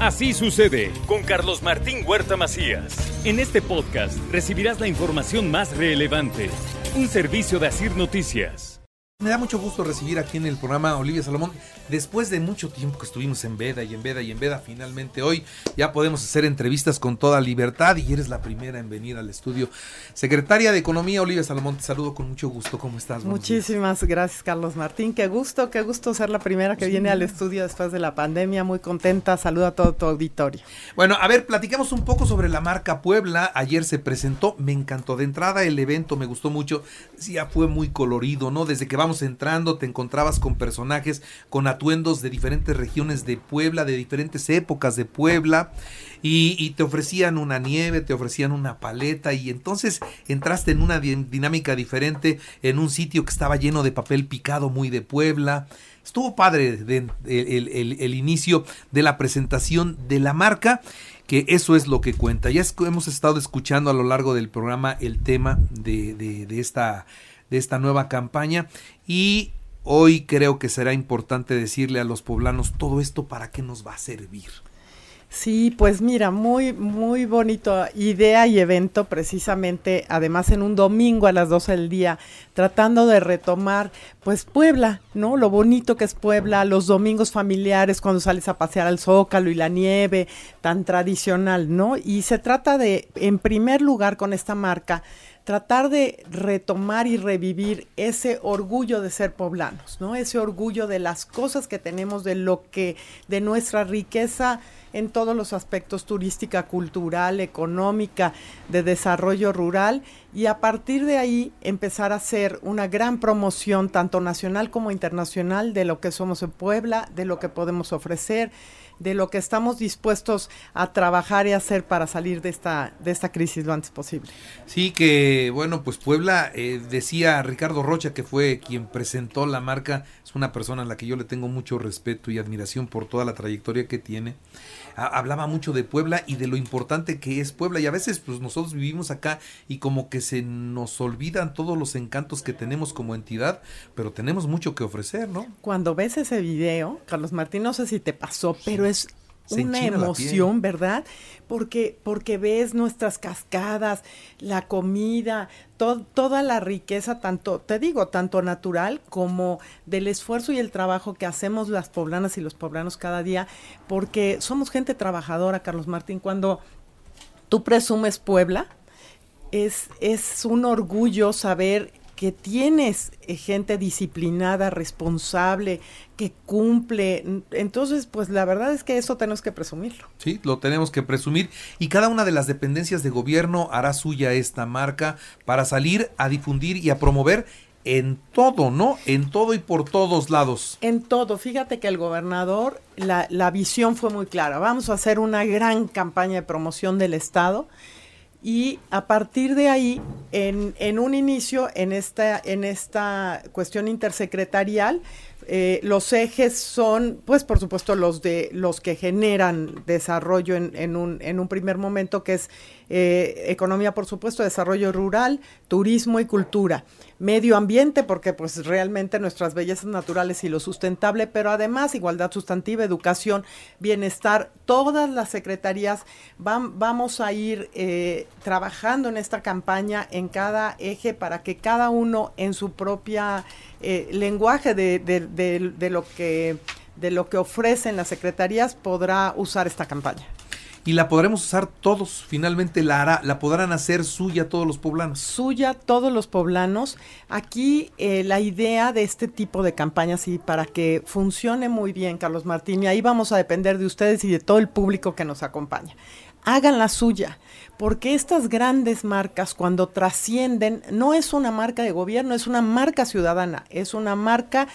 Así sucede con Carlos Martín Huerta Macías. En este podcast recibirás la información más relevante. Un servicio de Asir Noticias. Me da mucho gusto recibir aquí en el programa a Olivia Salomón. Después de mucho tiempo que estuvimos en veda y en veda y en veda, finalmente hoy ya podemos hacer entrevistas con toda libertad y eres la primera en venir al estudio. Secretaria de Economía, Olivia Salomón, te saludo con mucho gusto. ¿Cómo estás? Buenos Muchísimas gracias, Carlos Martín. Qué gusto, qué gusto ser la primera que viene al estudio después de la pandemia. Muy contenta. Saludo a todo tu auditorio. Bueno, a ver, platicamos un poco sobre la marca Puebla. Ayer se presentó, me encantó. De entrada el evento me gustó mucho. Sí, ya fue muy colorido, ¿no? Desde que vamos entrando te encontrabas con personajes con atuendos de diferentes regiones de Puebla, de diferentes épocas de Puebla. Y, te ofrecían una nieve, te ofrecían una paleta y entonces entraste en una di- dinámica diferente en un sitio que estaba lleno de papel picado muy de Puebla. Estuvo padre el, inicio de la presentación de la marca, que eso es lo que cuenta. Ya hemos estado escuchando a lo largo del programa el tema de- de esta, de esta nueva campaña y hoy creo que será importante decirle a los poblanos todo esto para qué nos va a servir. Sí, pues mira, muy, muy bonito idea y evento, precisamente, además en un domingo a las 12 del día, tratando de retomar, pues Puebla, ¿no? Lo bonito que es Puebla, los domingos familiares cuando sales a pasear al Zócalo y la nieve, tan tradicional, ¿no? Y se trata de, en primer lugar, con esta marca, tratar de retomar y revivir ese orgullo de ser poblanos, ¿no? Ese orgullo de las cosas que tenemos, de lo que, de nuestra riqueza en todos los aspectos turística, cultural, económica, de desarrollo rural y a partir de ahí empezar a hacer una gran promoción tanto nacional como internacional de lo que somos en Puebla, de lo que podemos ofrecer, de lo que estamos dispuestos a trabajar y hacer para salir de esta de esta crisis lo antes posible. Sí, que bueno, pues Puebla, eh, decía Ricardo Rocha, que fue quien presentó la marca, es una persona a la que yo le tengo mucho respeto y admiración por toda la trayectoria que tiene. Ha- hablaba mucho de Puebla y de lo importante que es Puebla y a veces pues nosotros vivimos acá y como que se nos olvidan todos los encantos que tenemos como entidad, pero tenemos mucho que ofrecer, ¿no? Cuando ves ese video, Carlos Martín, no sé si te pasó, pero es Se una emoción, ¿verdad? Porque, porque ves nuestras cascadas, la comida, to- toda la riqueza, tanto, te digo, tanto natural como del esfuerzo y el trabajo que hacemos las poblanas y los poblanos cada día, porque somos gente trabajadora, Carlos Martín. Cuando tú presumes Puebla, es, es un orgullo saber que tienes eh, gente disciplinada, responsable, que cumple. N- Entonces, pues la verdad es que eso tenemos que presumirlo. Sí, lo tenemos que presumir y cada una de las dependencias de gobierno hará suya esta marca para salir a difundir y a promover en todo, ¿no? En todo y por todos lados. En todo, fíjate que el gobernador, la, la visión fue muy clara. Vamos a hacer una gran campaña de promoción del Estado y a partir de ahí, en, en un inicio, en esta, en esta cuestión intersecretarial, eh, los ejes son, pues por supuesto, los de los que generan desarrollo en, un, en un primer momento, que es eh, economía, por supuesto, desarrollo rural, turismo y cultura. Medio ambiente, porque pues realmente nuestras bellezas naturales y lo sustentable, pero además igualdad sustantiva, educación, bienestar, todas las secretarías van, vamos a ir eh, trabajando en esta campaña en cada eje para que cada uno en su propia eh, lenguaje de, de- de- de lo que de lo que ofrecen las secretarías podrá usar esta campaña. Y la podremos usar todos, finalmente la hará, la podrán hacer suya todos los poblanos. suya todos los poblanos. Aquí eh, la idea de este tipo de campañas y para que funcione muy bien, Carlos Martín, y ahí vamos a depender de ustedes y de todo el público que nos acompaña. Hagan la suya, porque estas grandes marcas cuando trascienden no es una marca de gobierno, es una marca ciudadana, es una marca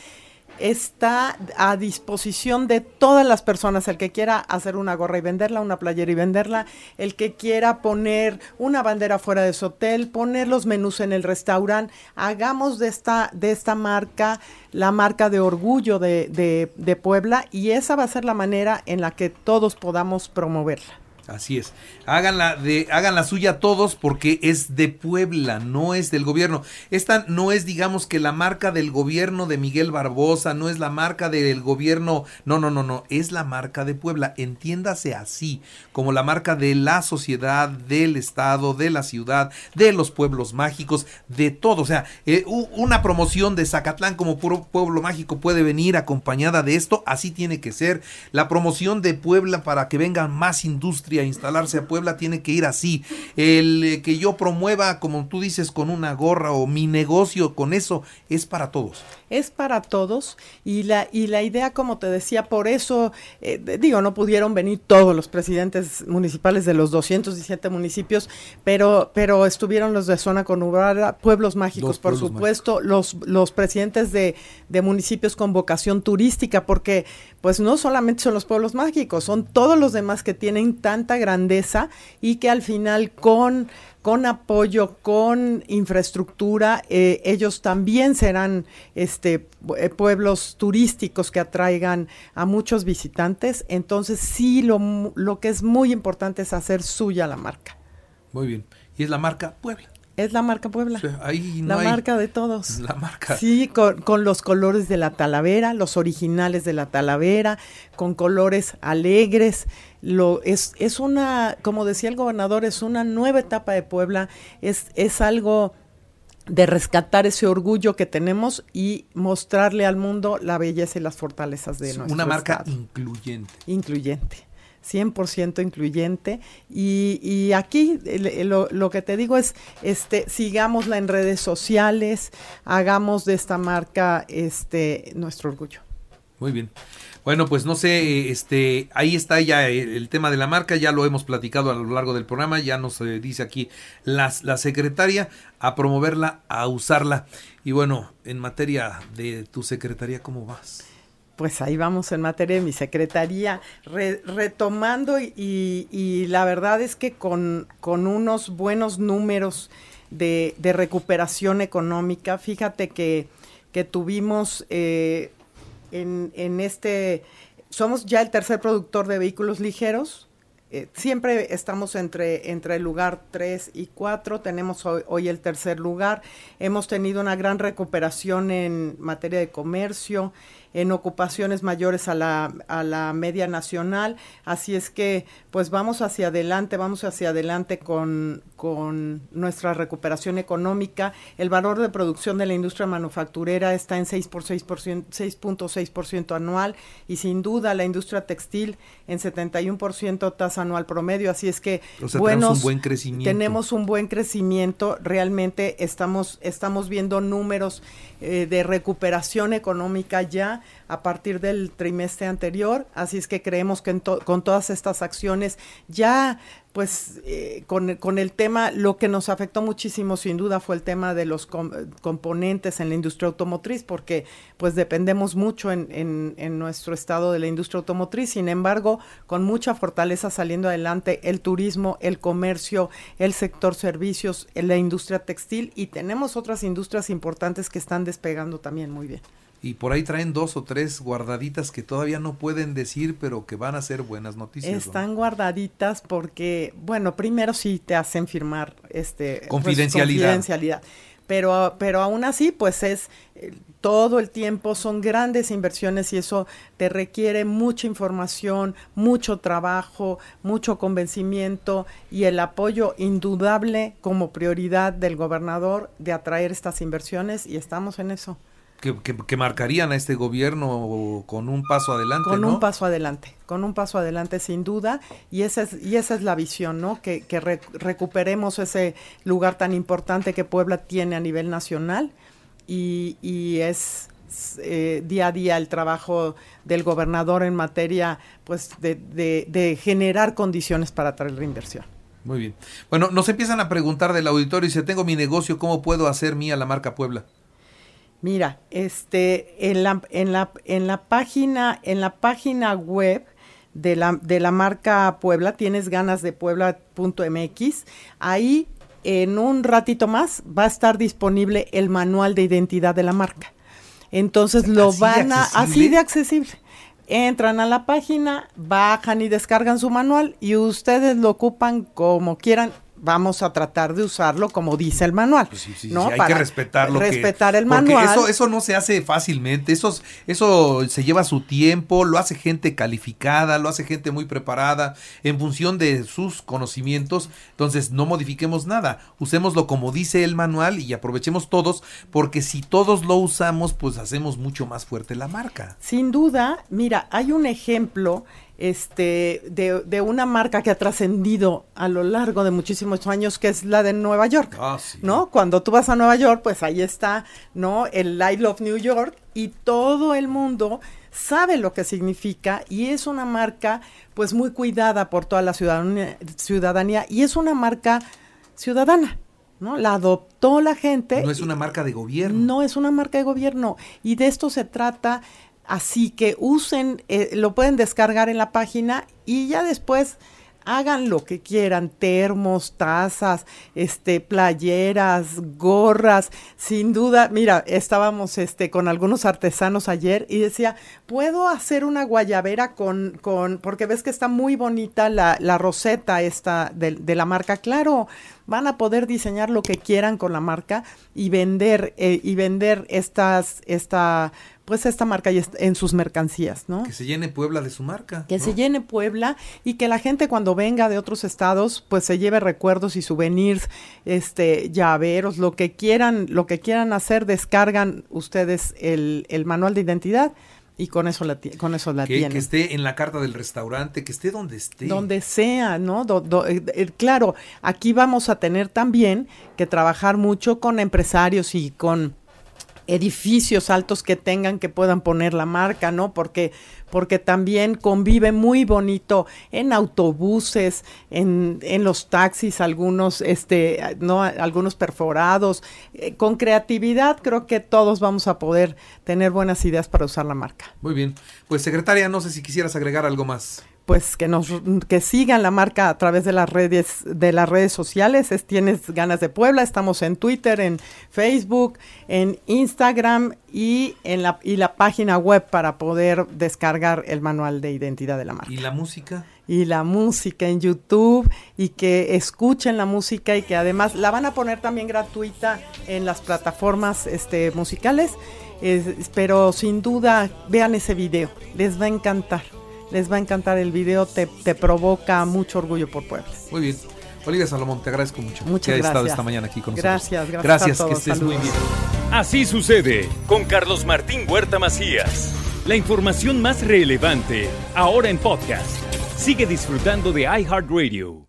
está a disposición de todas las personas, el que quiera hacer una gorra y venderla, una playera y venderla, el que quiera poner una bandera fuera de su hotel, poner los menús en el restaurante, hagamos de esta, de esta marca la marca de orgullo de, de, de Puebla y esa va a ser la manera en la que todos podamos promoverla. Así es. Háganla de hagan la suya todos porque es de Puebla, no es del gobierno. Esta no es digamos que la marca del gobierno de Miguel Barbosa, no es la marca del gobierno, no, no, no, no, es la marca de Puebla. Entiéndase así, como la marca de la sociedad, del estado, de la ciudad, de los pueblos mágicos, de todo, o sea, eh, una promoción de Zacatlán como puro pueblo mágico puede venir acompañada de esto, así tiene que ser. La promoción de Puebla para que vengan más industria a instalarse a Puebla tiene que ir así. El eh, que yo promueva, como tú dices, con una gorra o mi negocio con eso, es para todos. Es para todos y la, y la idea, como te decía, por eso, eh, digo, no pudieron venir todos los presidentes municipales de los 217 municipios, pero, pero estuvieron los de zona conurbada, pueblos mágicos, por supuesto, los, los presidentes de, de municipios con vocación turística, porque pues no solamente son los pueblos mágicos, son todos los demás que tienen tanta grandeza y que al final con, con apoyo, con infraestructura, eh, ellos también serán este, eh, pueblos turísticos que atraigan a muchos visitantes. Entonces sí, lo, lo que es muy importante es hacer suya la marca. Muy bien. Y es la marca Puebla. Es la marca Puebla. ahí la marca de todos. La marca. Sí, con, los colores de la talavera, los originales de la talavera, con colores alegres. Lo, es, es una, como decía el gobernador, es una nueva etapa de Puebla. Es, es algo de rescatar ese orgullo que tenemos y mostrarle al mundo la belleza y las fortalezas de nuestro Una marca incluyente. Incluyente. 100% incluyente. Y, y aquí lo, lo, que te digo es, este, sigámosla en redes sociales, hagamos de esta marca este, nuestro orgullo. Muy bien. Bueno, pues no sé, este, ahí está ya el, tema de la marca, ya lo hemos platicado a lo largo del programa, ya nos eh, dice aquí las, la secretaria a promoverla, a usarla. Y bueno, en materia de tu secretaría, ¿cómo vas? Pues ahí vamos en materia de mi secretaría, retomando y, la verdad es que con, unos buenos números de, recuperación económica, fíjate que, que tuvimos eh, en, en, este, somos ya el tercer productor de vehículos ligeros, eh, siempre estamos entre, entre el lugar 3 y 4, tenemos hoy, el tercer lugar, hemos tenido una gran recuperación en materia de comercio, en ocupaciones mayores a la, a la media nacional. Así es que pues vamos hacia adelante, vamos hacia adelante con, con nuestra recuperación económica. El valor de producción de la industria manufacturera está en 6.6% anual y sin duda la industria textil en 71% tasa anual promedio. Así es que tenemos un buen crecimiento. Tenemos un buen crecimiento. Realmente estamos, estamos viendo números eh, de recuperación económica ya a partir del trimestre anterior, así es que creemos que con todas estas acciones ya pues eh, con, el tema, lo que nos afectó muchísimo sin duda fue el tema de los componentes en la industria automotriz, porque pues dependemos mucho en, nuestro estado de la industria automotriz, sin embargo, con mucha fortaleza saliendo adelante el turismo, el comercio, el sector servicios, la industria textil y tenemos otras industrias importantes que están despegando también muy bien y por ahí traen dos o tres guardaditas que todavía no pueden decir, pero que van a ser buenas noticias. Están guardaditas porque, bueno, primero sí te hacen firmar este pues, confidencialidad. confidencialidad. Pero, pero aún así, pues es eh, todo el tiempo, son grandes inversiones y eso te requiere mucha información, mucho trabajo, mucho convencimiento y el apoyo indudable como prioridad del gobernador de atraer estas inversiones y estamos en eso que, marcarían a este gobierno con un paso adelante. Con un paso adelante, con un paso adelante sin duda, y esa es, y esa es la visión, ¿no? Que, que recuperemos ese lugar tan importante que Puebla tiene a nivel nacional y, y es eh, día a día el trabajo del gobernador en materia pues de, de, de generar condiciones para atraer la inversión. Muy bien. Bueno, nos empiezan a preguntar del auditorio, si tengo mi negocio, ¿cómo puedo hacer mía la marca Puebla? Mira, este, en la, en la, en la página, en la página web de la, de la marca Puebla, tienes ganas de puebla.mx, ahí en un ratito más va a estar disponible el manual de identidad de la marca. Entonces lo ¿Así de van a, así de accesible. Entran a la página, bajan y descargan su manual y ustedes lo ocupan como quieran. Vamos a tratar de usarlo como dice el manual. Pues sí, sí, ¿no? sí, hay Para que respetar lo que- respetar el porque manual. Eso, eso no se hace fácilmente, eso, eso se lleva su tiempo, lo hace gente calificada, lo hace gente muy preparada en función de sus conocimientos. Entonces, no modifiquemos nada, usémoslo como dice el manual y aprovechemos todos, porque si todos lo usamos, pues hacemos mucho más fuerte la marca. Sin duda, mira, hay un ejemplo este, de, de una marca que ha trascendido a lo largo de muchísimos años, que es la de Nueva York. Ah, sí. ¿No? Cuando tú vas a Nueva York, pues ahí está, ¿no? El I Love New York y todo el mundo sabe lo que significa y es una marca pues muy cuidada por toda la ciudadanía, ciudadanía y es una marca ciudadana, ¿no? La adoptó la gente. No es una marca de gobierno. No es una marca de gobierno y de esto se trata. Así que usen, eh, lo pueden descargar en la página y ya después hagan lo que quieran, termos, tazas, este, playeras, gorras, sin duda, mira, estábamos este con algunos artesanos ayer y decía, puedo hacer una guayabera con, con, porque ves que está muy bonita la, la roseta esta de, de la marca, claro, van a poder diseñar lo que quieran con la marca y vender, eh, y vender estas, esta, pues esta marca y est- en sus mercancías, ¿no? Que se llene Puebla de su marca. que ¿no? se llene Puebla y que la gente cuando venga de otros estados pues se lleve recuerdos y souvenirs, este llaveros, lo que quieran, lo que quieran hacer, descargan ustedes el, el manual de identidad y con eso la con eso la que, tienen. que esté en la carta del restaurante, que esté donde esté. Donde sea, ¿no? Do- do- eh, eh, claro, aquí vamos a tener también que trabajar mucho con empresarios y con edificios altos que tengan que puedan poner la marca, ¿no? Porque porque también convive muy bonito en autobuses, en, en los taxis, algunos este no algunos perforados, Eh, con creatividad creo que todos vamos a poder tener buenas ideas para usar la marca. Muy bien. Pues secretaria, no sé si quisieras agregar algo más. Pues que nos que sigan la marca a través de las redes de las redes sociales. Es tienes ganas de Puebla. Estamos en Twitter en Facebook en Instagram y en la y la página web para poder descargar el manual de identidad de la marca. ¿Y la música? y la música en YouTube y que escuchen la música y que además la van a poner también gratuita en las plataformas este musicales. Es- pero sin duda vean ese video. Les va a encantar les va a encantar el video te, te provoca mucho orgullo por Puebla Muy bien. Olivia Salomón, te agradezco mucho Muchas que hayas estado gracias. esta mañana aquí con Gracias, nosotros. gracias a que todos. estés muy bien. Así sucede con Carlos Martín Huerta Macías. La información más relevante ahora en podcast. Sigue disfrutando de iHeartRadio.